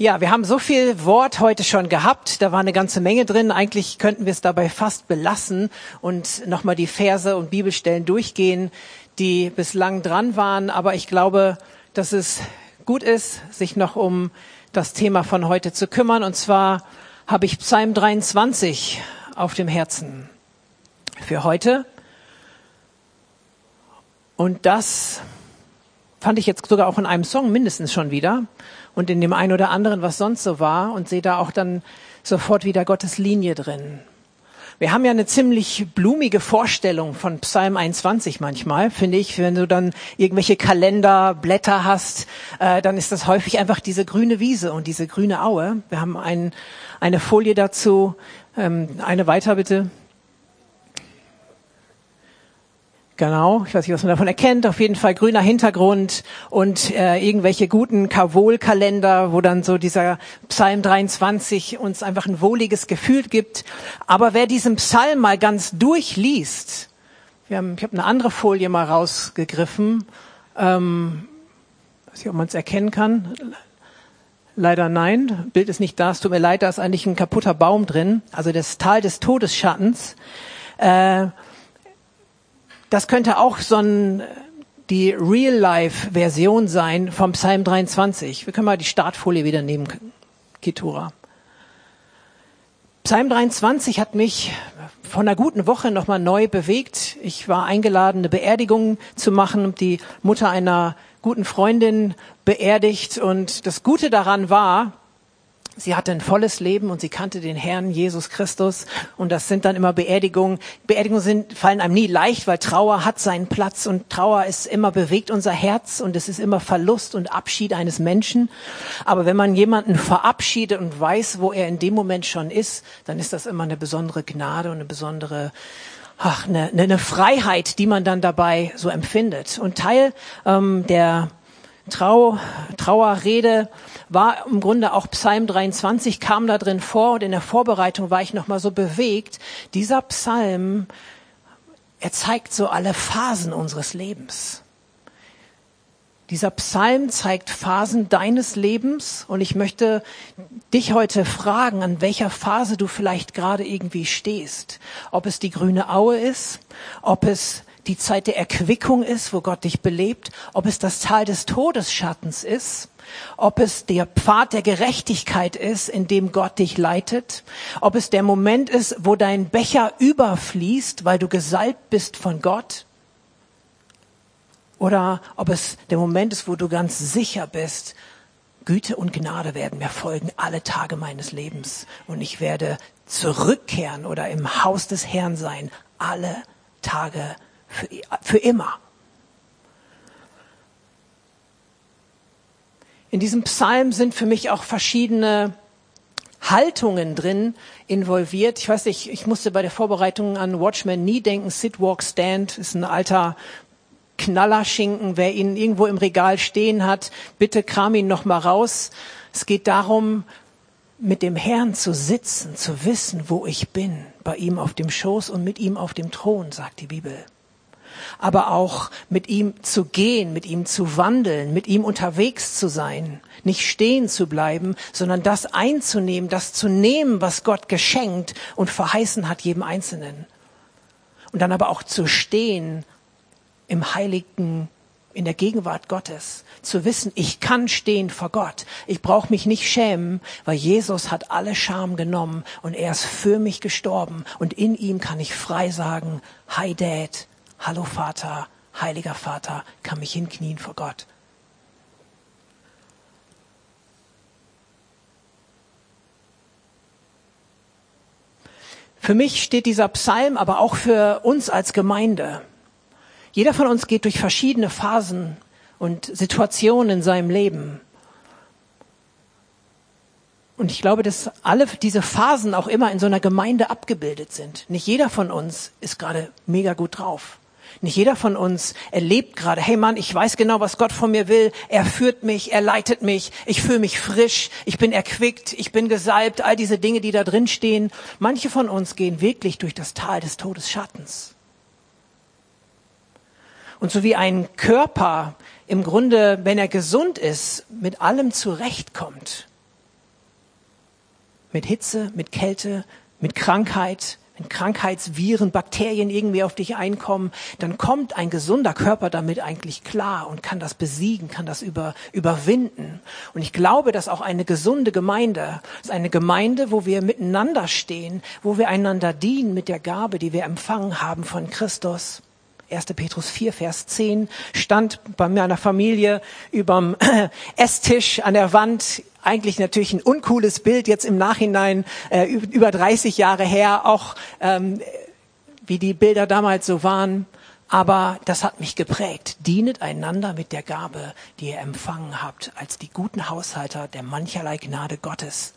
Ja, wir haben so viel Wort heute schon gehabt. Da war eine ganze Menge drin. Eigentlich könnten wir es dabei fast belassen und nochmal die Verse und Bibelstellen durchgehen, die bislang dran waren. Aber ich glaube, dass es gut ist, sich noch um das Thema von heute zu kümmern. Und zwar habe ich Psalm 23 auf dem Herzen für heute. Und das fand ich jetzt sogar auch in einem Song mindestens schon wieder und in dem einen oder anderen, was sonst so war und sehe da auch dann sofort wieder Gottes Linie drin. Wir haben ja eine ziemlich blumige Vorstellung von Psalm 21 manchmal, finde ich. Wenn du dann irgendwelche Kalenderblätter hast, äh, dann ist das häufig einfach diese grüne Wiese und diese grüne Aue. Wir haben ein, eine Folie dazu. Ähm, eine weiter bitte. Genau, ich weiß nicht, was man davon erkennt. Auf jeden Fall grüner Hintergrund und äh, irgendwelche guten Kavol-Kalender, wo dann so dieser Psalm 23 uns einfach ein wohliges Gefühl gibt. Aber wer diesen Psalm mal ganz durchliest, wir haben, ich habe eine andere Folie mal rausgegriffen, ähm, weiß nicht, ob man es erkennen kann. Leider nein, Bild ist nicht da. Es tut mir leid, da ist eigentlich ein kaputter Baum drin. Also das Tal des Todesschattens. Äh, das könnte auch so ein, die Real-Life-Version sein vom Psalm 23. Wir können mal die Startfolie wieder nehmen, Kitura. Psalm 23 hat mich vor einer guten Woche nochmal neu bewegt. Ich war eingeladen, eine Beerdigung zu machen, die Mutter einer guten Freundin beerdigt. Und das Gute daran war, Sie hatte ein volles Leben und sie kannte den Herrn Jesus Christus. Und das sind dann immer Beerdigungen. Beerdigungen sind, fallen einem nie leicht, weil Trauer hat seinen Platz und Trauer ist immer bewegt unser Herz und es ist immer Verlust und Abschied eines Menschen. Aber wenn man jemanden verabschiedet und weiß, wo er in dem Moment schon ist, dann ist das immer eine besondere Gnade und eine besondere ach, eine, eine Freiheit, die man dann dabei so empfindet. Und Teil ähm, der Trau, Trauerrede war im Grunde auch Psalm 23 kam da drin vor und in der Vorbereitung war ich noch mal so bewegt. Dieser Psalm, er zeigt so alle Phasen unseres Lebens. Dieser Psalm zeigt Phasen deines Lebens und ich möchte dich heute fragen, an welcher Phase du vielleicht gerade irgendwie stehst. Ob es die grüne Aue ist, ob es die Zeit der Erquickung ist, wo Gott dich belebt, ob es das Tal des Todesschattens ist, ob es der Pfad der Gerechtigkeit ist, in dem Gott dich leitet, ob es der Moment ist, wo dein Becher überfließt, weil du gesalbt bist von Gott, oder ob es der Moment ist, wo du ganz sicher bist, Güte und Gnade werden mir folgen alle Tage meines Lebens und ich werde zurückkehren oder im Haus des Herrn sein alle Tage für, für immer. In diesem Psalm sind für mich auch verschiedene Haltungen drin involviert. Ich weiß nicht, ich musste bei der Vorbereitung an Watchmen nie denken. Sit, Walk, Stand ist ein alter Knallerschinken. Wer ihn irgendwo im Regal stehen hat, bitte kram ihn noch mal raus. Es geht darum, mit dem Herrn zu sitzen, zu wissen, wo ich bin, bei ihm auf dem Schoß und mit ihm auf dem Thron, sagt die Bibel aber auch mit ihm zu gehen, mit ihm zu wandeln, mit ihm unterwegs zu sein, nicht stehen zu bleiben, sondern das einzunehmen, das zu nehmen, was Gott geschenkt und verheißen hat jedem Einzelnen. Und dann aber auch zu stehen im heiligen in der Gegenwart Gottes, zu wissen, ich kann stehen vor Gott. Ich brauche mich nicht schämen, weil Jesus hat alle Scham genommen und er ist für mich gestorben und in ihm kann ich frei sagen, Hi Dad, Hallo Vater, heiliger Vater, kann mich hinknien vor Gott. Für mich steht dieser Psalm aber auch für uns als Gemeinde. Jeder von uns geht durch verschiedene Phasen und Situationen in seinem Leben. Und ich glaube, dass alle diese Phasen auch immer in so einer Gemeinde abgebildet sind. Nicht jeder von uns ist gerade mega gut drauf. Nicht jeder von uns erlebt gerade, hey Mann, ich weiß genau, was Gott von mir will. Er führt mich, er leitet mich, ich fühle mich frisch, ich bin erquickt, ich bin gesalbt, all diese Dinge, die da drin stehen. Manche von uns gehen wirklich durch das Tal des Todesschattens. Und so wie ein Körper im Grunde, wenn er gesund ist, mit allem zurechtkommt, mit Hitze, mit Kälte, mit Krankheit, wenn Krankheitsviren, Bakterien irgendwie auf dich einkommen, dann kommt ein gesunder Körper damit eigentlich klar und kann das besiegen, kann das über, überwinden. Und ich glaube, dass auch eine gesunde Gemeinde ist eine Gemeinde, wo wir miteinander stehen, wo wir einander dienen mit der Gabe, die wir empfangen haben von Christus. 1. Petrus 4, Vers 10 stand bei meiner Familie überm Esstisch an der Wand. Eigentlich natürlich ein uncooles Bild jetzt im Nachhinein, äh, über 30 Jahre her, auch ähm, wie die Bilder damals so waren. Aber das hat mich geprägt. Dienet einander mit der Gabe, die ihr empfangen habt, als die guten Haushalter der mancherlei Gnade Gottes.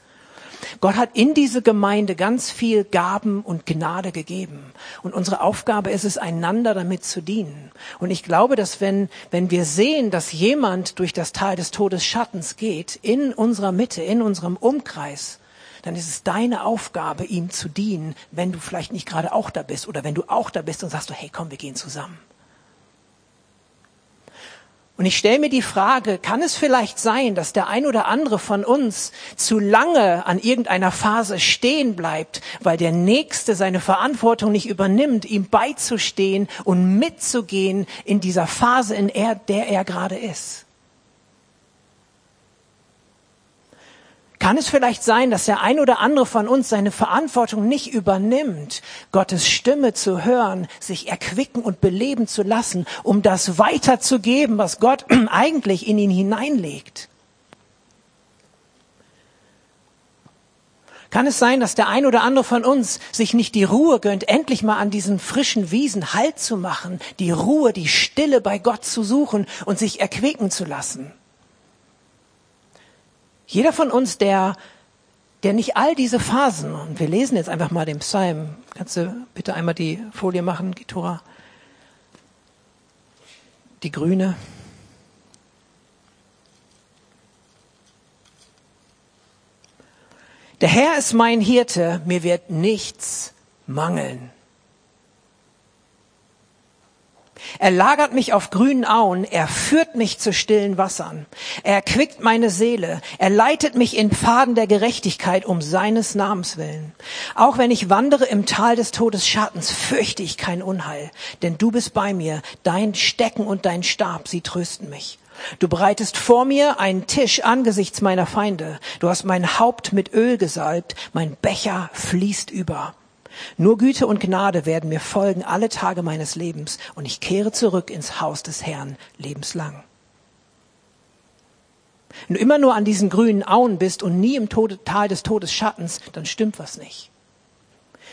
Gott hat in diese Gemeinde ganz viel Gaben und Gnade gegeben. Und unsere Aufgabe ist es, einander damit zu dienen. Und ich glaube, dass wenn, wenn wir sehen, dass jemand durch das Tal des Todesschattens geht, in unserer Mitte, in unserem Umkreis, dann ist es deine Aufgabe, ihm zu dienen, wenn du vielleicht nicht gerade auch da bist oder wenn du auch da bist und sagst du, hey, komm, wir gehen zusammen. Und ich stelle mir die Frage, kann es vielleicht sein, dass der ein oder andere von uns zu lange an irgendeiner Phase stehen bleibt, weil der Nächste seine Verantwortung nicht übernimmt, ihm beizustehen und mitzugehen in dieser Phase, in der er gerade ist? Kann es vielleicht sein, dass der ein oder andere von uns seine Verantwortung nicht übernimmt, Gottes Stimme zu hören, sich erquicken und beleben zu lassen, um das weiterzugeben, was Gott eigentlich in ihn hineinlegt? Kann es sein, dass der ein oder andere von uns sich nicht die Ruhe gönnt, endlich mal an diesen frischen Wiesen Halt zu machen, die Ruhe, die Stille bei Gott zu suchen und sich erquicken zu lassen? Jeder von uns, der, der nicht all diese Phasen, und wir lesen jetzt einfach mal den Psalm, kannst du bitte einmal die Folie machen, Gitora? Die grüne. Der Herr ist mein Hirte, mir wird nichts mangeln. Er lagert mich auf grünen Auen, er führt mich zu stillen Wassern. Er erquickt meine Seele, er leitet mich in Pfaden der Gerechtigkeit um seines Namens willen. Auch wenn ich wandere im Tal des Todesschattens, fürchte ich kein Unheil, denn du bist bei mir, dein Stecken und dein Stab, sie trösten mich. Du bereitest vor mir einen Tisch angesichts meiner Feinde. Du hast mein Haupt mit Öl gesalbt, mein Becher fließt über. Nur Güte und Gnade werden mir folgen alle Tage meines Lebens und ich kehre zurück ins Haus des Herrn lebenslang. Wenn du immer nur an diesen grünen Auen bist und nie im Tode, Tal des Todesschattens, dann stimmt was nicht.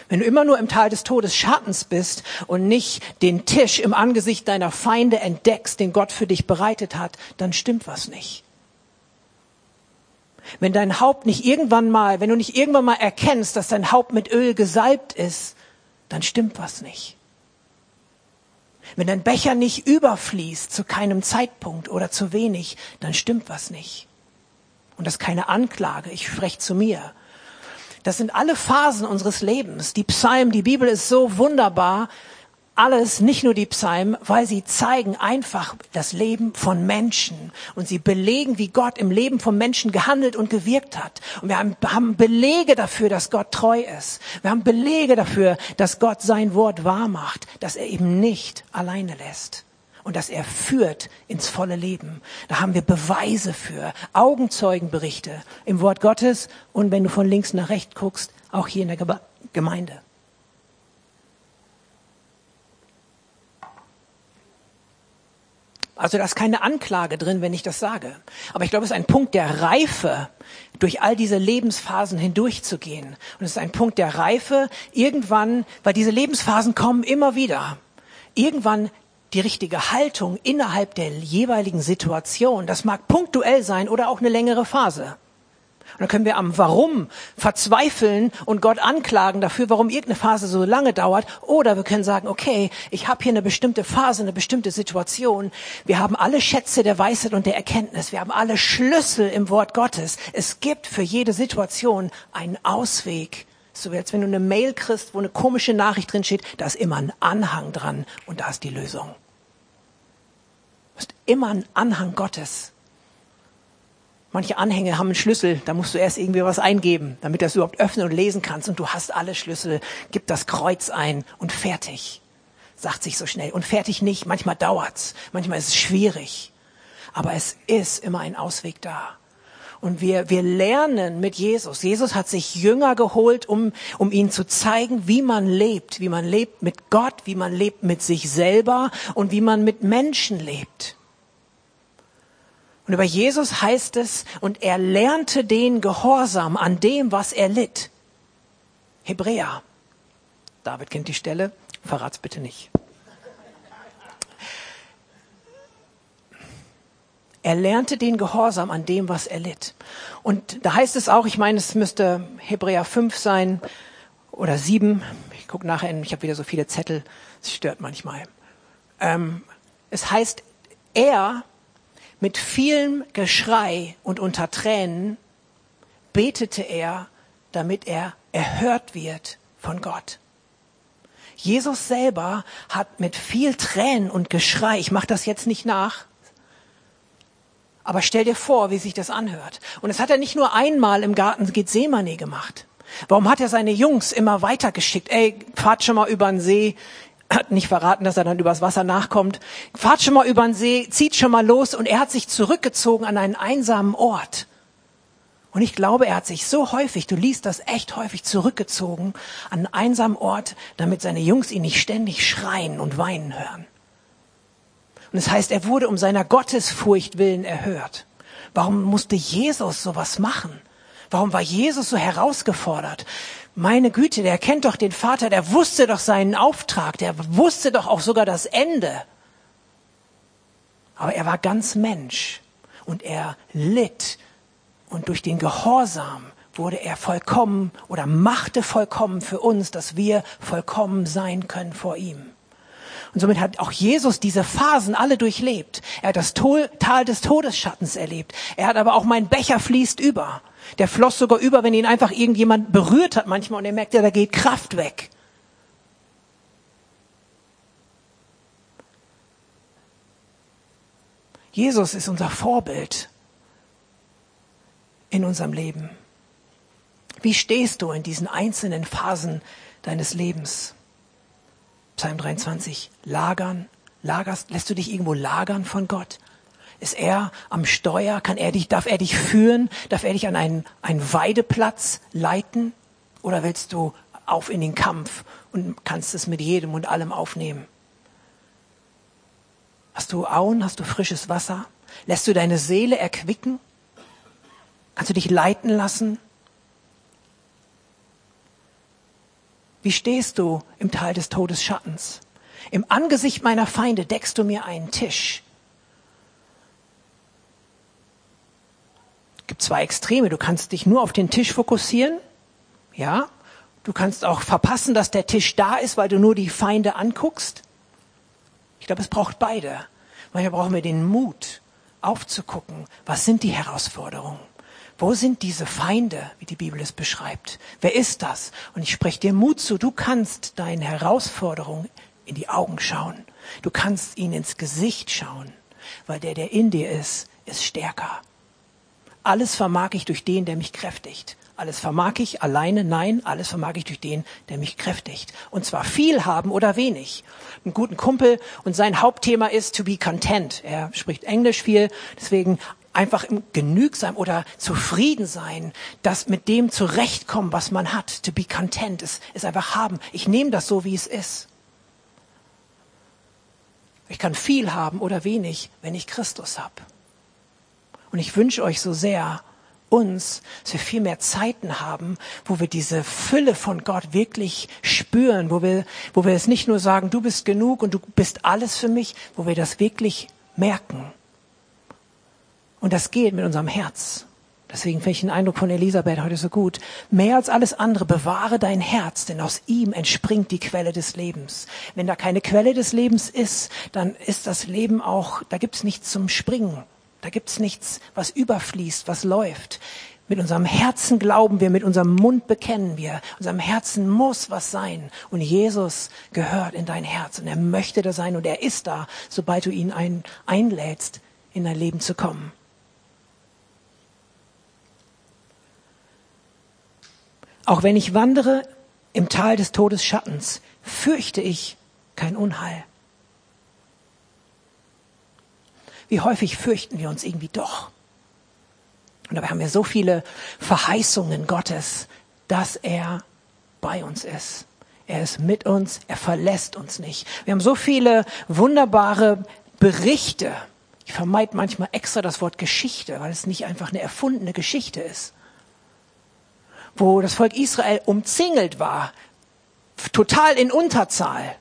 Wenn du immer nur im Tal des Todesschattens bist und nicht den Tisch im Angesicht deiner Feinde entdeckst, den Gott für dich bereitet hat, dann stimmt was nicht. Wenn dein Haupt nicht irgendwann mal, wenn du nicht irgendwann mal erkennst, dass dein Haupt mit Öl gesalbt ist, dann stimmt was nicht. Wenn dein Becher nicht überfließt zu keinem Zeitpunkt oder zu wenig, dann stimmt was nicht. Und das ist keine Anklage, ich spreche zu mir. Das sind alle Phasen unseres Lebens. Die Psalmen, die Bibel ist so wunderbar, alles, nicht nur die Psalmen, weil sie zeigen einfach das Leben von Menschen und sie belegen, wie Gott im Leben von Menschen gehandelt und gewirkt hat. Und wir haben, Belege dafür, dass Gott treu ist. Wir haben Belege dafür, dass Gott sein Wort wahr macht, dass er eben nicht alleine lässt und dass er führt ins volle Leben. Da haben wir Beweise für, Augenzeugenberichte im Wort Gottes und wenn du von links nach rechts guckst, auch hier in der Gemeinde. Also da ist keine Anklage drin, wenn ich das sage. Aber ich glaube, es ist ein Punkt der Reife, durch all diese Lebensphasen hindurchzugehen. Und es ist ein Punkt der Reife, irgendwann, weil diese Lebensphasen kommen immer wieder, irgendwann die richtige Haltung innerhalb der jeweiligen Situation. Das mag punktuell sein oder auch eine längere Phase. Und dann können wir am Warum verzweifeln und Gott anklagen dafür, warum irgendeine Phase so lange dauert. Oder wir können sagen, okay, ich habe hier eine bestimmte Phase, eine bestimmte Situation. Wir haben alle Schätze der Weisheit und der Erkenntnis. Wir haben alle Schlüssel im Wort Gottes. Es gibt für jede Situation einen Ausweg. So wie als wenn du eine Mail kriegst, wo eine komische Nachricht drin steht, da ist immer ein Anhang dran und da ist die Lösung. Du hast immer einen Anhang Gottes. Manche Anhänge haben einen Schlüssel, da musst du erst irgendwie was eingeben, damit das überhaupt öffnen und lesen kannst. Und du hast alle Schlüssel, gib das Kreuz ein und fertig. Sagt sich so schnell. Und fertig nicht. Manchmal dauert's, manchmal ist es schwierig. Aber es ist immer ein Ausweg da. Und wir, wir lernen mit Jesus. Jesus hat sich Jünger geholt, um, um ihnen zu zeigen, wie man lebt, wie man lebt mit Gott, wie man lebt mit sich selber und wie man mit Menschen lebt. Und über Jesus heißt es, und er lernte den Gehorsam an dem, was er litt. Hebräer. David kennt die Stelle, verrat's bitte nicht. Er lernte den Gehorsam an dem, was er litt. Und da heißt es auch, ich meine, es müsste Hebräer 5 sein oder 7. Ich gucke nachher, in, ich habe wieder so viele Zettel, es stört manchmal. Ähm, es heißt, er mit vielem Geschrei und unter Tränen betete er, damit er erhört wird von Gott. Jesus selber hat mit viel Tränen und Geschrei, ich mache das jetzt nicht nach, aber stell dir vor, wie sich das anhört. Und das hat er nicht nur einmal im Garten Gethsemane gemacht. Warum hat er seine Jungs immer weitergeschickt? Ey, fahrt schon mal über den See. Hat nicht verraten, dass er dann übers Wasser nachkommt. Fahrt schon mal über den See, zieht schon mal los. Und er hat sich zurückgezogen an einen einsamen Ort. Und ich glaube, er hat sich so häufig, du liest das echt häufig, zurückgezogen an einen einsamen Ort, damit seine Jungs ihn nicht ständig schreien und weinen hören. Und es das heißt, er wurde um seiner Gottesfurcht willen erhört. Warum musste Jesus sowas machen? Warum war Jesus so herausgefordert? Meine Güte, der kennt doch den Vater, der wusste doch seinen Auftrag, der wusste doch auch sogar das Ende. Aber er war ganz Mensch und er litt und durch den Gehorsam wurde er vollkommen oder machte vollkommen für uns, dass wir vollkommen sein können vor ihm. Und somit hat auch Jesus diese Phasen alle durchlebt. Er hat das Tal des Todesschattens erlebt. Er hat aber auch mein Becher fließt über. Der floss sogar über, wenn ihn einfach irgendjemand berührt hat manchmal und er merkt, ja, da geht Kraft weg. Jesus ist unser Vorbild in unserem Leben. Wie stehst du in diesen einzelnen Phasen deines Lebens? Psalm 23, lagern, lagerst, lässt du dich irgendwo lagern von Gott? Ist er am Steuer? Kann er dich, darf er dich führen? Darf er dich an einen, einen Weideplatz leiten? Oder willst du auf in den Kampf und kannst es mit jedem und allem aufnehmen? Hast du Auen? Hast du frisches Wasser? Lässt du deine Seele erquicken? Kannst du dich leiten lassen? Wie stehst du im Tal des Todesschattens? Im Angesicht meiner Feinde deckst du mir einen Tisch. Gibt zwei Extreme. Du kannst dich nur auf den Tisch fokussieren. Ja. Du kannst auch verpassen, dass der Tisch da ist, weil du nur die Feinde anguckst. Ich glaube, es braucht beide. Manchmal brauchen wir den Mut, aufzugucken. Was sind die Herausforderungen? Wo sind diese Feinde, wie die Bibel es beschreibt? Wer ist das? Und ich spreche dir Mut zu, du kannst deinen Herausforderungen in die Augen schauen. Du kannst ihnen ins Gesicht schauen, weil der, der in dir ist, ist stärker. Alles vermag ich durch den, der mich kräftigt. Alles vermag ich alleine? Nein, alles vermag ich durch den, der mich kräftigt. Und zwar viel haben oder wenig. Einen guten Kumpel und sein Hauptthema ist to be content. Er spricht Englisch viel, deswegen einfach Genügsam oder zufrieden sein, das mit dem zurechtkommen, was man hat, to be content, es, es einfach haben. Ich nehme das so, wie es ist. Ich kann viel haben oder wenig, wenn ich Christus habe. Und ich wünsche euch so sehr, uns, dass wir viel mehr Zeiten haben, wo wir diese Fülle von Gott wirklich spüren, wo wir, wo wir es nicht nur sagen, du bist genug und du bist alles für mich, wo wir das wirklich merken. Und das geht mit unserem Herz. Deswegen finde ich den Eindruck von Elisabeth heute so gut. Mehr als alles andere bewahre dein Herz, denn aus ihm entspringt die Quelle des Lebens. Wenn da keine Quelle des Lebens ist, dann ist das Leben auch, da gibt's nichts zum Springen. Da gibt es nichts, was überfließt, was läuft. Mit unserem Herzen glauben wir, mit unserem Mund bekennen wir. Unserem Herzen muss was sein. Und Jesus gehört in dein Herz und er möchte da sein und er ist da, sobald du ihn ein, einlädst, in dein Leben zu kommen. Auch wenn ich wandere im Tal des Todesschattens, fürchte ich kein Unheil, Wie häufig fürchten wir uns irgendwie doch. Und dabei haben wir so viele Verheißungen Gottes, dass er bei uns ist. Er ist mit uns, er verlässt uns nicht. Wir haben so viele wunderbare Berichte. Ich vermeide manchmal extra das Wort Geschichte, weil es nicht einfach eine erfundene Geschichte ist. Wo das Volk Israel umzingelt war, total in Unterzahl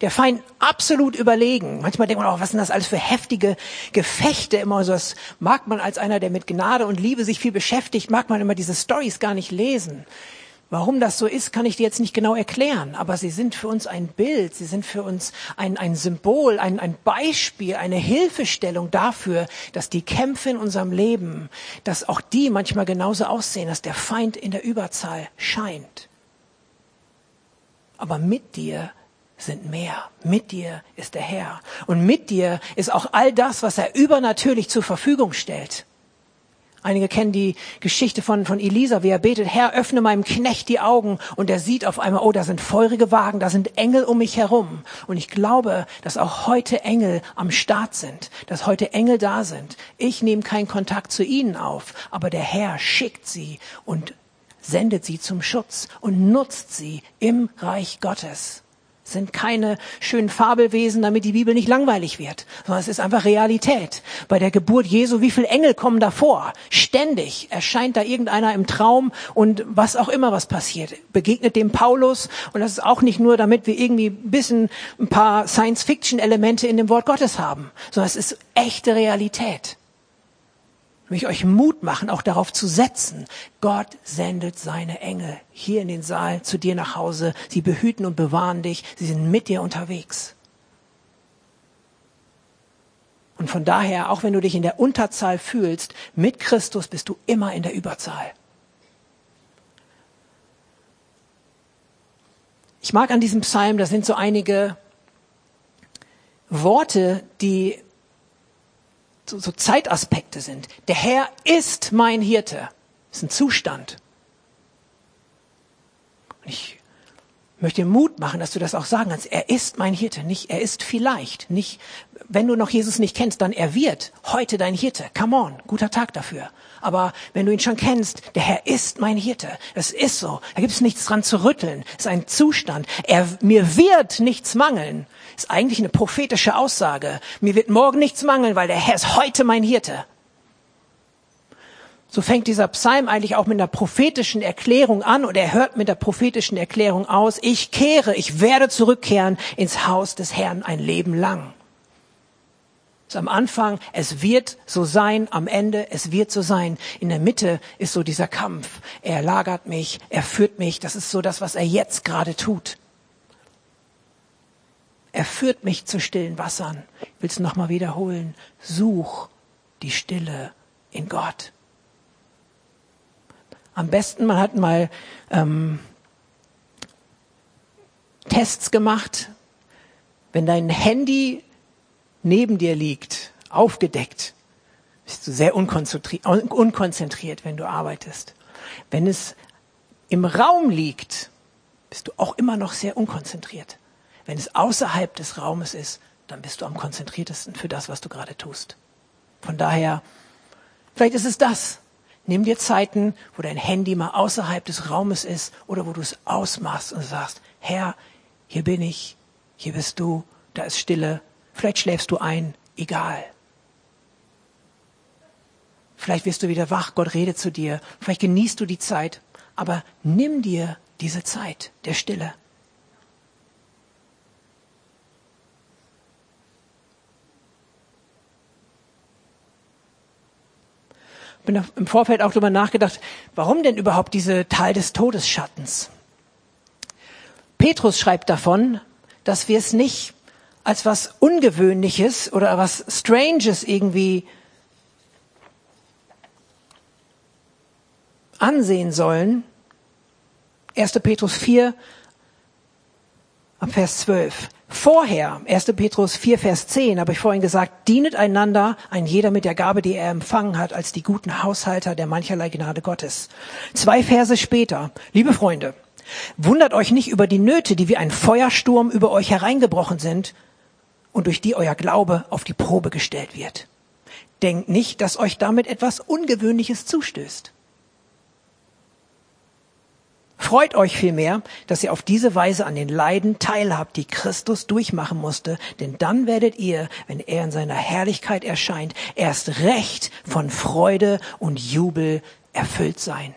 der Feind absolut überlegen. Manchmal denkt man auch, was sind das alles für heftige Gefechte immer so. Das mag man als einer, der mit Gnade und Liebe sich viel beschäftigt, mag man immer diese Stories gar nicht lesen. Warum das so ist, kann ich dir jetzt nicht genau erklären, aber sie sind für uns ein Bild, sie sind für uns ein, ein Symbol, ein, ein Beispiel, eine Hilfestellung dafür, dass die Kämpfe in unserem Leben, dass auch die manchmal genauso aussehen, dass der Feind in der Überzahl scheint. Aber mit dir sind mehr. Mit dir ist der Herr. Und mit dir ist auch all das, was er übernatürlich zur Verfügung stellt. Einige kennen die Geschichte von, von Elisa, wie er betet, Herr, öffne meinem Knecht die Augen und er sieht auf einmal, oh, da sind feurige Wagen, da sind Engel um mich herum. Und ich glaube, dass auch heute Engel am Start sind, dass heute Engel da sind. Ich nehme keinen Kontakt zu ihnen auf, aber der Herr schickt sie und sendet sie zum Schutz und nutzt sie im Reich Gottes sind keine schönen Fabelwesen, damit die Bibel nicht langweilig wird, sondern es ist einfach Realität. Bei der Geburt Jesu, wie viele Engel kommen davor? Ständig erscheint da irgendeiner im Traum und was auch immer was passiert, begegnet dem Paulus und das ist auch nicht nur, damit wir irgendwie ein bisschen ein paar Science-Fiction-Elemente in dem Wort Gottes haben, sondern es ist echte Realität ich euch Mut machen, auch darauf zu setzen. Gott sendet seine Engel hier in den Saal zu dir nach Hause. Sie behüten und bewahren dich. Sie sind mit dir unterwegs. Und von daher, auch wenn du dich in der Unterzahl fühlst, mit Christus bist du immer in der Überzahl. Ich mag an diesem Psalm, da sind so einige Worte, die so, so Zeitaspekte sind. Der Herr ist mein Hirte. Das ist ein Zustand. Und ich möchte Mut machen, dass du das auch sagen kannst. Er ist mein Hirte, nicht er ist vielleicht, nicht wenn du noch Jesus nicht kennst, dann er wird heute dein Hirte. Come on, guter Tag dafür. Aber wenn du ihn schon kennst, der Herr ist mein Hirte. Es ist so. Da gibt es nichts dran zu rütteln. Es ist ein Zustand. Er, mir wird nichts mangeln ist eigentlich eine prophetische Aussage. Mir wird morgen nichts mangeln, weil der Herr ist heute mein Hirte. So fängt dieser Psalm eigentlich auch mit einer prophetischen Erklärung an und er hört mit der prophetischen Erklärung aus, ich kehre, ich werde zurückkehren ins Haus des Herrn ein Leben lang. So am Anfang, es wird so sein, am Ende, es wird so sein. In der Mitte ist so dieser Kampf. Er lagert mich, er führt mich, das ist so das, was er jetzt gerade tut. Er führt mich zu stillen Wassern. Ich will es nochmal wiederholen. Such die Stille in Gott. Am besten, man hat mal ähm, Tests gemacht. Wenn dein Handy neben dir liegt, aufgedeckt, bist du sehr unkonzentriert, unkonzentriert, wenn du arbeitest. Wenn es im Raum liegt, bist du auch immer noch sehr unkonzentriert. Wenn es außerhalb des Raumes ist, dann bist du am konzentriertesten für das, was du gerade tust. Von daher, vielleicht ist es das. Nimm dir Zeiten, wo dein Handy mal außerhalb des Raumes ist oder wo du es ausmachst und sagst, Herr, hier bin ich, hier bist du, da ist Stille, vielleicht schläfst du ein, egal. Vielleicht wirst du wieder wach, Gott redet zu dir, vielleicht genießt du die Zeit, aber nimm dir diese Zeit der Stille. Bin im Vorfeld auch darüber nachgedacht, warum denn überhaupt diese Tal des Todesschattens? Petrus schreibt davon, dass wir es nicht als was Ungewöhnliches oder was Stranges irgendwie ansehen sollen. 1. Petrus 4, ab Vers 12. Vorher, 1. Petrus 4, Vers 10, habe ich vorhin gesagt, dienet einander, ein jeder mit der Gabe, die er empfangen hat, als die guten Haushalter der mancherlei Gnade Gottes. Zwei Verse später, liebe Freunde, wundert euch nicht über die Nöte, die wie ein Feuersturm über euch hereingebrochen sind und durch die euer Glaube auf die Probe gestellt wird. Denkt nicht, dass euch damit etwas Ungewöhnliches zustößt. Freut euch vielmehr, dass ihr auf diese Weise an den Leiden teilhabt, die Christus durchmachen musste, denn dann werdet ihr, wenn er in seiner Herrlichkeit erscheint, erst recht von Freude und Jubel erfüllt sein.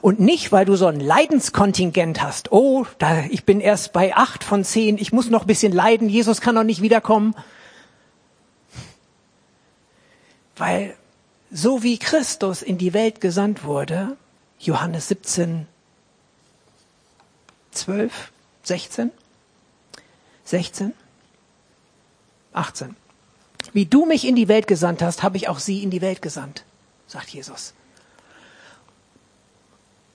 Und nicht, weil du so ein Leidenskontingent hast. Oh, da, ich bin erst bei acht von zehn, ich muss noch ein bisschen leiden, Jesus kann noch nicht wiederkommen. Weil so wie Christus in die Welt gesandt wurde, Johannes 17, 12, 16, 16, 18. Wie du mich in die Welt gesandt hast, habe ich auch sie in die Welt gesandt, sagt Jesus.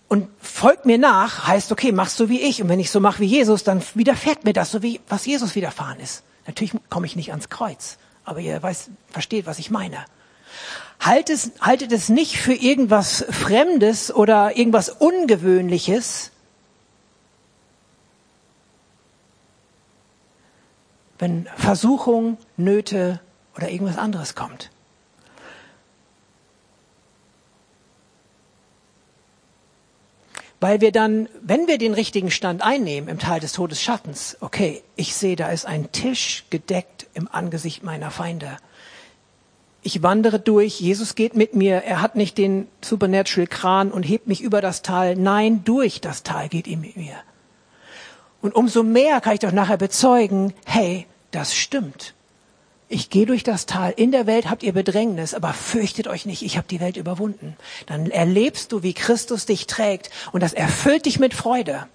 Und folgt mir nach, heißt, okay, machst du wie ich. Und wenn ich so mache wie Jesus, dann widerfährt mir das, so wie was Jesus widerfahren ist. Natürlich komme ich nicht ans Kreuz, aber ihr weiß, versteht, was ich meine. Haltet es, haltet es nicht für irgendwas Fremdes oder irgendwas Ungewöhnliches, wenn Versuchung, Nöte oder irgendwas anderes kommt. Weil wir dann, wenn wir den richtigen Stand einnehmen im Teil des Todesschattens, okay, ich sehe, da ist ein Tisch gedeckt im Angesicht meiner Feinde ich wandere durch, Jesus geht mit mir, er hat nicht den Supernatural Kran und hebt mich über das Tal, nein, durch das Tal geht er mit mir. Und umso mehr kann ich doch nachher bezeugen, hey, das stimmt. Ich gehe durch das Tal. In der Welt habt ihr Bedrängnis, aber fürchtet euch nicht, ich habe die Welt überwunden. Dann erlebst du, wie Christus dich trägt und das erfüllt dich mit Freude.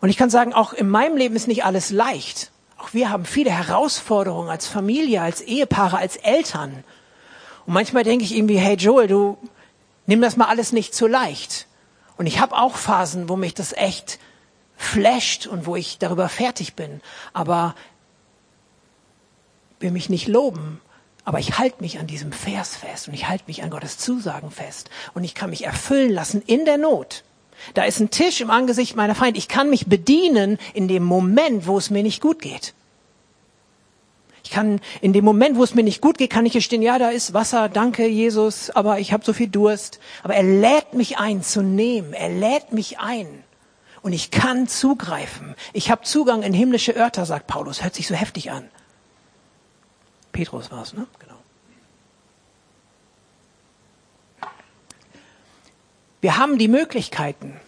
Und ich kann sagen, auch in meinem Leben ist nicht alles leicht. Auch wir haben viele Herausforderungen als Familie, als Ehepaare, als Eltern. Und manchmal denke ich irgendwie, hey Joel, du nimm das mal alles nicht zu leicht. Und ich habe auch Phasen, wo mich das echt flasht und wo ich darüber fertig bin. Aber will mich nicht loben. Aber ich halte mich an diesem Vers fest und ich halte mich an Gottes Zusagen fest. Und ich kann mich erfüllen lassen in der Not. Da ist ein Tisch im Angesicht meiner Feinde. Ich kann mich bedienen in dem Moment, wo es mir nicht gut geht. Ich kann in dem Moment, wo es mir nicht gut geht, kann ich gestehen, ja, da ist Wasser, danke Jesus, aber ich habe so viel Durst. Aber er lädt mich ein zu nehmen. Er lädt mich ein. Und ich kann zugreifen. Ich habe Zugang in himmlische Örter, sagt Paulus. Hört sich so heftig an. Petrus war es, ne? Genau. Wir haben die Möglichkeiten.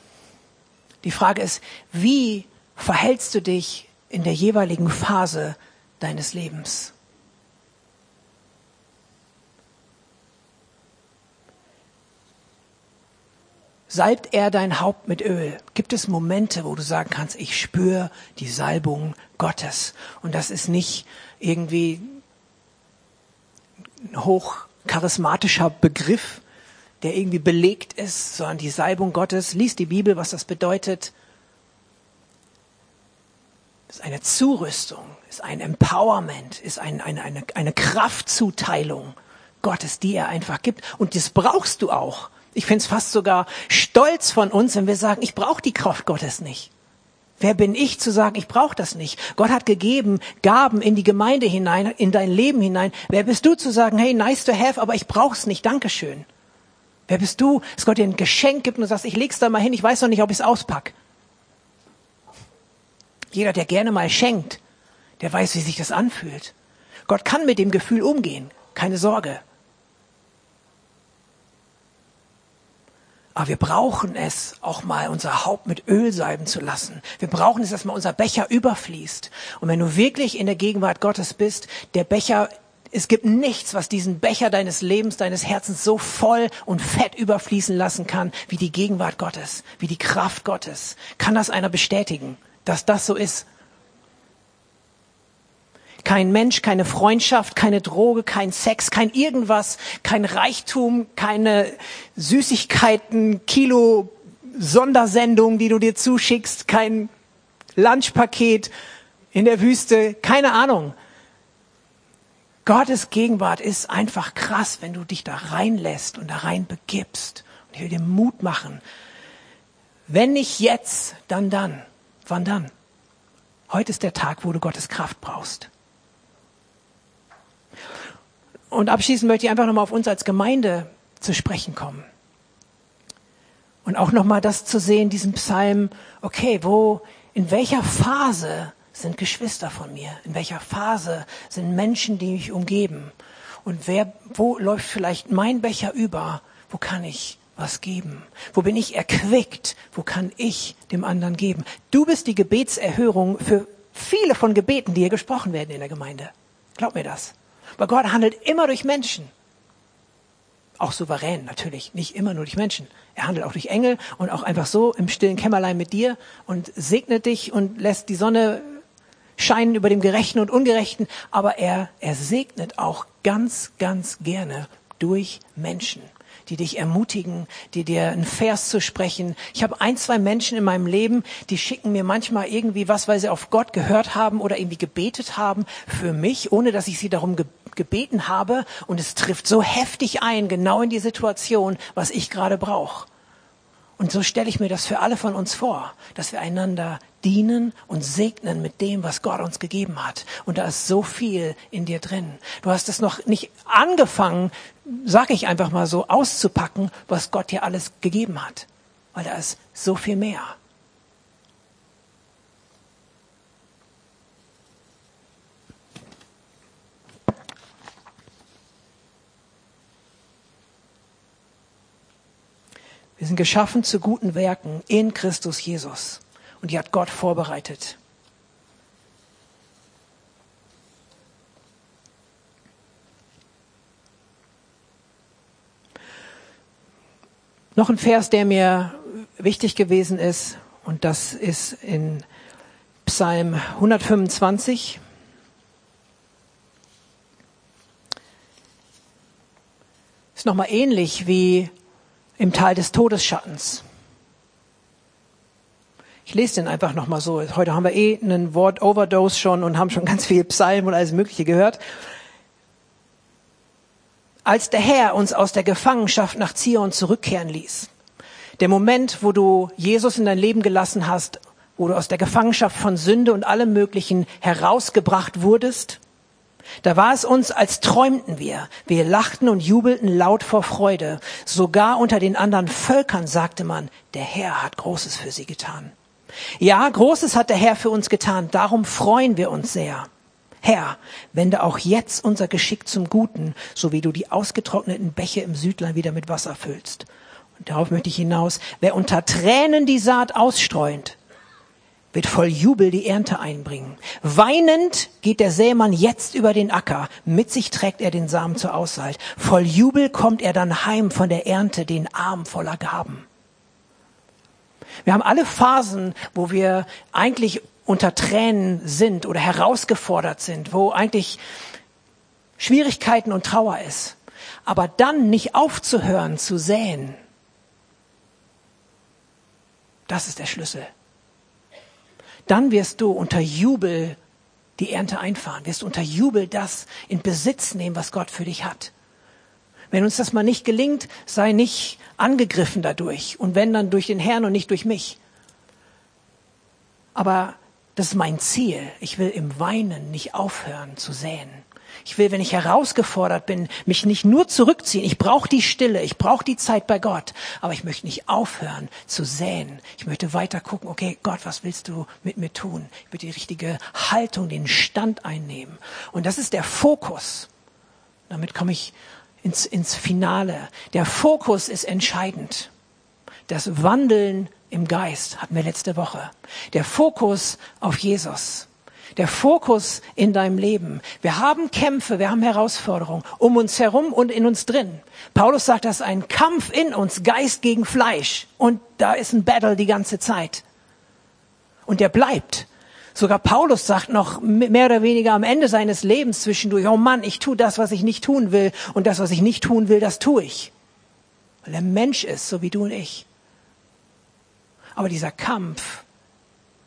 Die Frage ist, wie verhältst du dich in der jeweiligen Phase deines Lebens? Salbt er dein Haupt mit Öl? Gibt es Momente, wo du sagen kannst, ich spüre die Salbung Gottes? Und das ist nicht irgendwie ein hochcharismatischer Begriff, der irgendwie belegt ist, sondern die Salbung Gottes. Lies die Bibel, was das bedeutet. Ist eine Zurüstung, ist ein Empowerment, ist ein, eine, eine, eine Kraftzuteilung Gottes, die er einfach gibt. Und das brauchst du auch. Ich finde es fast sogar stolz von uns, wenn wir sagen, ich brauche die Kraft Gottes nicht. Wer bin ich zu sagen, ich brauche das nicht? Gott hat gegeben Gaben in die Gemeinde hinein, in dein Leben hinein. Wer bist du zu sagen, hey, nice to have, aber ich brauch's nicht, Dankeschön. Wer bist du, dass Gott dir ein Geschenk gibt und du sagst, ich leg's da mal hin, ich weiß noch nicht, ob ich es auspack. Jeder, der gerne mal schenkt, der weiß, wie sich das anfühlt. Gott kann mit dem Gefühl umgehen, keine Sorge. Aber wir brauchen es auch mal, unser Haupt mit Öl salben zu lassen. Wir brauchen es, dass mal unser Becher überfließt. Und wenn du wirklich in der Gegenwart Gottes bist, der Becher es gibt nichts, was diesen Becher deines Lebens, deines Herzens so voll und fett überfließen lassen kann, wie die Gegenwart Gottes, wie die Kraft Gottes. Kann das einer bestätigen, dass das so ist? Kein Mensch, keine Freundschaft, keine Droge, kein Sex, kein irgendwas, kein Reichtum, keine Süßigkeiten, Kilo Sondersendung, die du dir zuschickst, kein Lunchpaket in der Wüste, keine Ahnung. Gottes Gegenwart ist einfach krass, wenn du dich da reinlässt und da rein begibst. Und ich will dir Mut machen. Wenn nicht jetzt, dann dann. Wann dann? Heute ist der Tag, wo du Gottes Kraft brauchst. Und abschließend möchte ich einfach nochmal auf uns als Gemeinde zu sprechen kommen. Und auch nochmal das zu sehen, diesen Psalm, okay, wo, in welcher Phase sind Geschwister von mir? In welcher Phase sind Menschen, die mich umgeben? Und wer, wo läuft vielleicht mein Becher über? Wo kann ich was geben? Wo bin ich erquickt? Wo kann ich dem anderen geben? Du bist die Gebetserhörung für viele von Gebeten, die hier gesprochen werden in der Gemeinde. Glaub mir das. Weil Gott handelt immer durch Menschen. Auch souverän natürlich, nicht immer nur durch Menschen. Er handelt auch durch Engel und auch einfach so im stillen Kämmerlein mit dir und segnet dich und lässt die Sonne scheinen über dem Gerechten und Ungerechten. Aber er, er segnet auch ganz, ganz gerne durch Menschen die dich ermutigen, die dir einen Vers zu sprechen. Ich habe ein, zwei Menschen in meinem Leben, die schicken mir manchmal irgendwie was, weil sie auf Gott gehört haben oder irgendwie gebetet haben für mich, ohne dass ich sie darum gebeten habe und es trifft so heftig ein, genau in die Situation, was ich gerade brauche. Und so stelle ich mir das für alle von uns vor, dass wir einander dienen und segnen mit dem, was Gott uns gegeben hat. Und da ist so viel in dir drin. Du hast es noch nicht angefangen, sag ich einfach mal so, auszupacken, was Gott dir alles gegeben hat. Weil da ist so viel mehr. Wir sind geschaffen zu guten Werken in Christus Jesus. Und die hat Gott vorbereitet. Noch ein Vers, der mir wichtig gewesen ist, und das ist in Psalm 125. Ist nochmal ähnlich wie im Tal des Todesschattens. Ich lese den einfach nochmal so. Heute haben wir eh einen Wort Overdose schon und haben schon ganz viel Psalm und alles Mögliche gehört. Als der Herr uns aus der Gefangenschaft nach Zion zurückkehren ließ, der Moment, wo du Jesus in dein Leben gelassen hast, wo du aus der Gefangenschaft von Sünde und allem Möglichen herausgebracht wurdest, da war es uns, als träumten wir. Wir lachten und jubelten laut vor Freude. Sogar unter den anderen Völkern sagte man, der Herr hat Großes für sie getan. Ja, Großes hat der Herr für uns getan, darum freuen wir uns sehr. Herr, wende auch jetzt unser Geschick zum Guten, so wie du die ausgetrockneten Bäche im Südland wieder mit Wasser füllst. Und darauf möchte ich hinaus, wer unter Tränen die Saat ausstreunt, wird voll Jubel die Ernte einbringen. Weinend geht der Sämann jetzt über den Acker, mit sich trägt er den Samen zur Aussaat. Voll Jubel kommt er dann heim von der Ernte, den Arm voller Gaben. Wir haben alle Phasen, wo wir eigentlich unter Tränen sind oder herausgefordert sind, wo eigentlich Schwierigkeiten und Trauer ist. Aber dann nicht aufzuhören zu säen, das ist der Schlüssel dann wirst du unter Jubel die Ernte einfahren, wirst unter Jubel das in Besitz nehmen, was Gott für dich hat. Wenn uns das mal nicht gelingt, sei nicht angegriffen dadurch und wenn dann durch den Herrn und nicht durch mich. Aber das ist mein Ziel. Ich will im Weinen nicht aufhören zu säen. Ich will, wenn ich herausgefordert bin, mich nicht nur zurückziehen. Ich brauche die Stille, ich brauche die Zeit bei Gott, aber ich möchte nicht aufhören zu säen. Ich möchte weiter gucken, okay, Gott, was willst du mit mir tun? Ich will die richtige Haltung, den Stand einnehmen. Und das ist der Fokus. Damit komme ich ins, ins Finale. Der Fokus ist entscheidend. Das Wandeln im Geist hatten wir letzte Woche. Der Fokus auf Jesus der Fokus in deinem Leben. Wir haben Kämpfe, wir haben Herausforderungen um uns herum und in uns drin. Paulus sagt, das ist ein Kampf in uns, Geist gegen Fleisch. Und da ist ein Battle die ganze Zeit. Und der bleibt. Sogar Paulus sagt noch mehr oder weniger am Ende seines Lebens zwischendurch, oh Mann, ich tue das, was ich nicht tun will. Und das, was ich nicht tun will, das tue ich. Weil er Mensch ist, so wie du und ich. Aber dieser Kampf,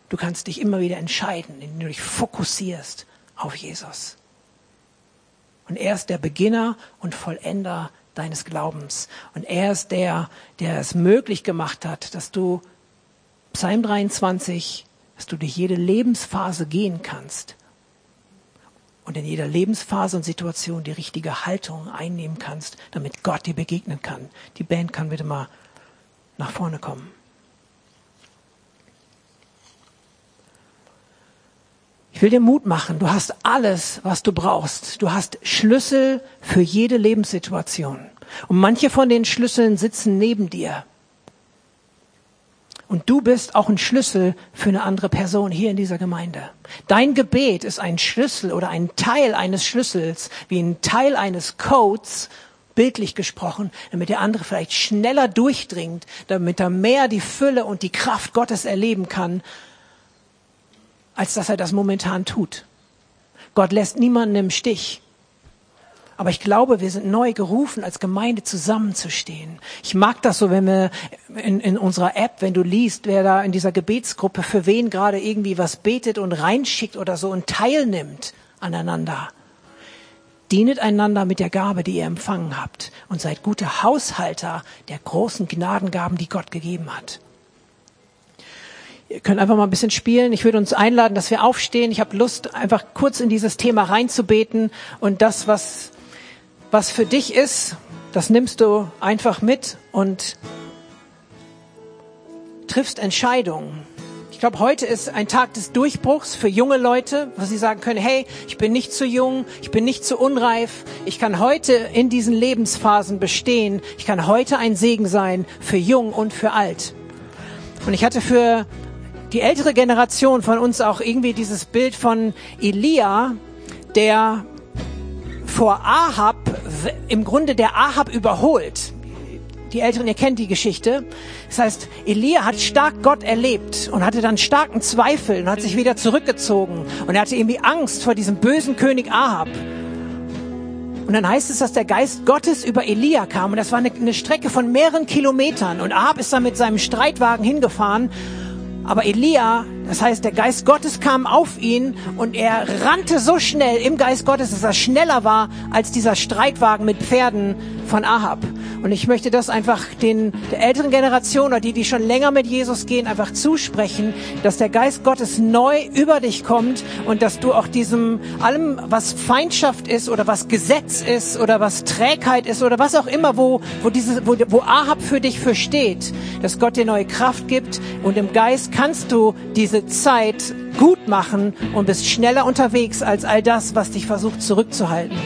du kannst dich immer wieder entscheiden, indem du dich fokussierst auf Jesus. Und er ist der Beginner und Vollender deines Glaubens. Und er ist der, der es möglich gemacht hat, dass du Psalm 23, dass du durch jede Lebensphase gehen kannst und in jeder Lebensphase und Situation die richtige Haltung einnehmen kannst, damit Gott dir begegnen kann. Die Band kann bitte mal nach vorne kommen. Ich will dir Mut machen. Du hast alles, was du brauchst. Du hast Schlüssel für jede Lebenssituation. Und manche von den Schlüsseln sitzen neben dir. Und du bist auch ein Schlüssel für eine andere Person hier in dieser Gemeinde. Dein Gebet ist ein Schlüssel oder ein Teil eines Schlüssels, wie ein Teil eines Codes, bildlich gesprochen, damit der andere vielleicht schneller durchdringt, damit er mehr die Fülle und die Kraft Gottes erleben kann, als dass er das momentan tut. Gott lässt niemanden im Stich. Aber ich glaube, wir sind neu gerufen, als Gemeinde zusammenzustehen. Ich mag das so, wenn wir in, in unserer App, wenn du liest, wer da in dieser Gebetsgruppe für wen gerade irgendwie was betet und reinschickt oder so und teilnimmt aneinander. Dienet einander mit der Gabe, die ihr empfangen habt und seid gute Haushalter der großen Gnadengaben, die Gott gegeben hat. Ihr könnt einfach mal ein bisschen spielen. Ich würde uns einladen, dass wir aufstehen. Ich habe Lust, einfach kurz in dieses Thema reinzubeten und das, was was für dich ist, das nimmst du einfach mit und triffst Entscheidungen. Ich glaube, heute ist ein Tag des Durchbruchs für junge Leute, wo sie sagen können, hey, ich bin nicht zu jung, ich bin nicht zu unreif, ich kann heute in diesen Lebensphasen bestehen, ich kann heute ein Segen sein für jung und für alt. Und ich hatte für die ältere Generation von uns auch irgendwie dieses Bild von Elia, der vor Ahab, im Grunde der Ahab überholt. Die Älteren, ihr kennt die Geschichte. Das heißt, Elia hat stark Gott erlebt und hatte dann starken Zweifel und hat sich wieder zurückgezogen. Und er hatte irgendwie Angst vor diesem bösen König Ahab. Und dann heißt es, dass der Geist Gottes über Elia kam. Und das war eine, eine Strecke von mehreren Kilometern. Und Ahab ist dann mit seinem Streitwagen hingefahren aber Elia, das heißt, der Geist Gottes kam auf ihn und er rannte so schnell im Geist Gottes, dass er schneller war als dieser Streitwagen mit Pferden von Ahab. Und ich möchte das einfach den der älteren Generation oder die, die schon länger mit Jesus gehen, einfach zusprechen, dass der Geist Gottes neu über dich kommt und dass du auch diesem allem, was Feindschaft ist oder was Gesetz ist oder was Trägheit ist oder was auch immer, wo wo diese wo, wo Ahab für dich für steht, dass Gott dir neue Kraft gibt und im Geist kannst du diese Zeit gut machen und bist schneller unterwegs als all das, was dich versucht zurückzuhalten.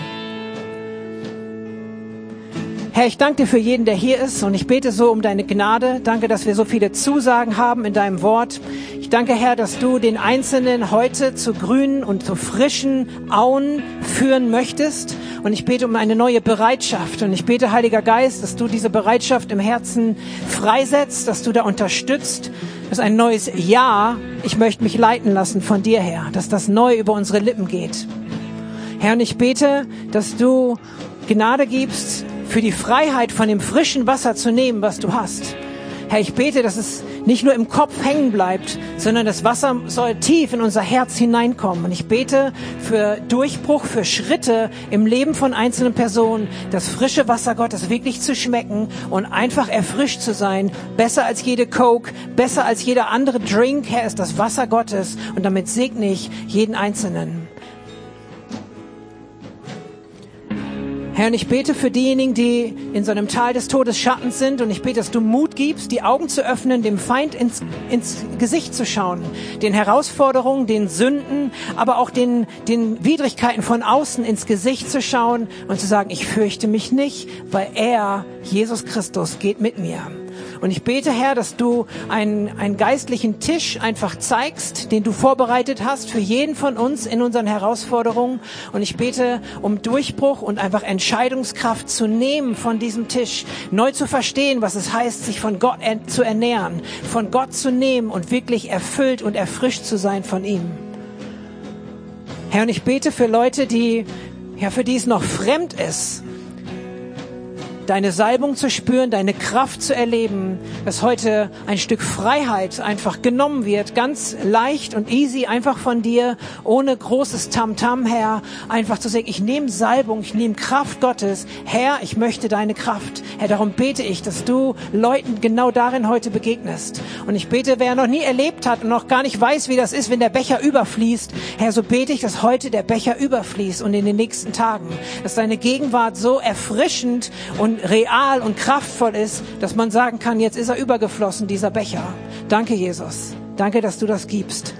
Herr, ich danke dir für jeden, der hier ist und ich bete so um deine Gnade. Danke, dass wir so viele Zusagen haben in deinem Wort. Ich danke, Herr, dass du den Einzelnen heute zu grünen und zu frischen Auen führen möchtest. Und ich bete um eine neue Bereitschaft. Und ich bete, Heiliger Geist, dass du diese Bereitschaft im Herzen freisetzt, dass du da unterstützt, dass ein neues Ja, ich möchte mich leiten lassen von dir her, dass das neu über unsere Lippen geht. Herr, und ich bete, dass du Gnade gibst, für die Freiheit von dem frischen Wasser zu nehmen, was du hast. Herr, ich bete, dass es nicht nur im Kopf hängen bleibt, sondern das Wasser soll tief in unser Herz hineinkommen. Und ich bete für Durchbruch, für Schritte im Leben von einzelnen Personen, das frische Wasser Gottes wirklich zu schmecken und einfach erfrischt zu sein. Besser als jede Coke, besser als jeder andere Drink, Herr, ist das Wasser Gottes. Und damit segne ich jeden Einzelnen. Herr, und ich bete für diejenigen, die in so einem Tal des Todesschattens sind und ich bete, dass du Mut gibst, die Augen zu öffnen, dem Feind ins, ins Gesicht zu schauen, den Herausforderungen, den Sünden, aber auch den, den Widrigkeiten von außen ins Gesicht zu schauen und zu sagen, ich fürchte mich nicht, weil er, Jesus Christus, geht mit mir. Und ich bete, Herr, dass du einen, einen geistlichen Tisch einfach zeigst, den du vorbereitet hast für jeden von uns in unseren Herausforderungen. Und ich bete um Durchbruch und einfach Entscheidungskraft zu nehmen von diesem Tisch, neu zu verstehen, was es heißt, sich von Gott zu ernähren, von Gott zu nehmen und wirklich erfüllt und erfrischt zu sein von ihm. Herr, und ich bete für Leute, die, ja, für die es noch fremd ist, deine Salbung zu spüren, deine Kraft zu erleben, dass heute ein Stück Freiheit einfach genommen wird, ganz leicht und easy, einfach von dir, ohne großes Tamtam, -Tam, Herr, einfach zu sagen, ich nehme Salbung, ich nehme Kraft Gottes, Herr, ich möchte deine Kraft. Herr, darum bete ich, dass du Leuten genau darin heute begegnest. Und ich bete, wer noch nie erlebt hat und noch gar nicht weiß, wie das ist, wenn der Becher überfließt, Herr, so bete ich, dass heute der Becher überfließt und in den nächsten Tagen, dass deine Gegenwart so erfrischend und real und kraftvoll ist, dass man sagen kann, jetzt ist er übergeflossen, dieser Becher. Danke, Jesus. Danke, dass du das gibst.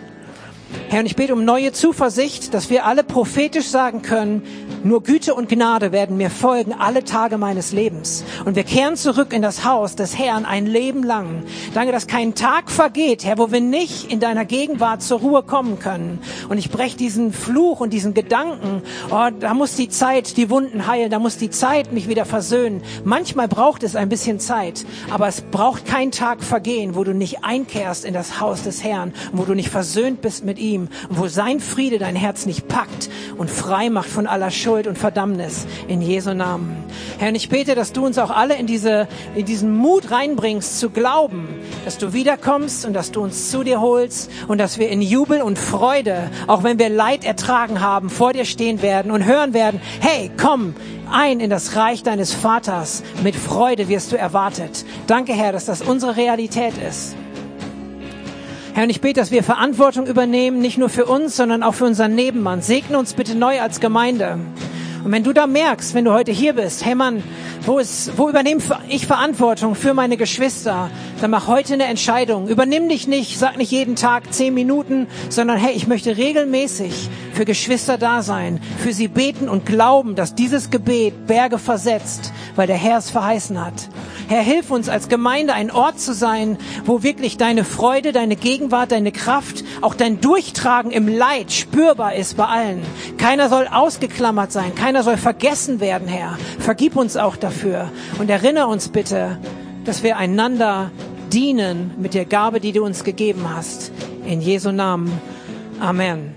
Herr, und ich bete um neue Zuversicht, dass wir alle prophetisch sagen können, nur Güte und Gnade werden mir folgen alle Tage meines Lebens. Und wir kehren zurück in das Haus des Herrn ein Leben lang. Danke, dass kein Tag vergeht, Herr, wo wir nicht in deiner Gegenwart zur Ruhe kommen können. Und ich breche diesen Fluch und diesen Gedanken, oh, da muss die Zeit die Wunden heilen, da muss die Zeit mich wieder versöhnen. Manchmal braucht es ein bisschen Zeit, aber es braucht kein Tag vergehen, wo du nicht einkehrst in das Haus des Herrn, wo du nicht versöhnt bist mit ihm wo sein Friede dein Herz nicht packt und frei macht von aller Schuld und Verdammnis in Jesu Namen. Herr, und ich bete, dass du uns auch alle in diese, in diesen Mut reinbringst zu glauben, dass du wiederkommst und dass du uns zu dir holst und dass wir in Jubel und Freude, auch wenn wir Leid ertragen haben, vor dir stehen werden und hören werden, hey, komm, ein in das Reich deines Vaters. Mit Freude wirst du erwartet. Danke, Herr, dass das unsere Realität ist. Herr, und ich bete, dass wir Verantwortung übernehmen, nicht nur für uns, sondern auch für unseren Nebenmann. Segne uns bitte neu als Gemeinde. Und wenn du da merkst, wenn du heute hier bist, hey Mann, wo, ist, wo übernehme ich Verantwortung für meine Geschwister, dann mach heute eine Entscheidung. Übernimm dich nicht, sag nicht jeden Tag zehn Minuten, sondern hey, ich möchte regelmäßig für Geschwister da sein, für sie beten und glauben, dass dieses Gebet Berge versetzt, weil der Herr es verheißen hat. Herr, hilf uns als Gemeinde ein Ort zu sein, wo wirklich deine Freude, deine Gegenwart, deine Kraft, auch dein Durchtragen im Leid spürbar ist bei allen. Keiner soll ausgeklammert sein, keiner soll vergessen werden, Herr. Vergib uns auch dafür und erinnere uns bitte, dass wir einander dienen mit der Gabe, die du uns gegeben hast. In Jesu Namen. Amen.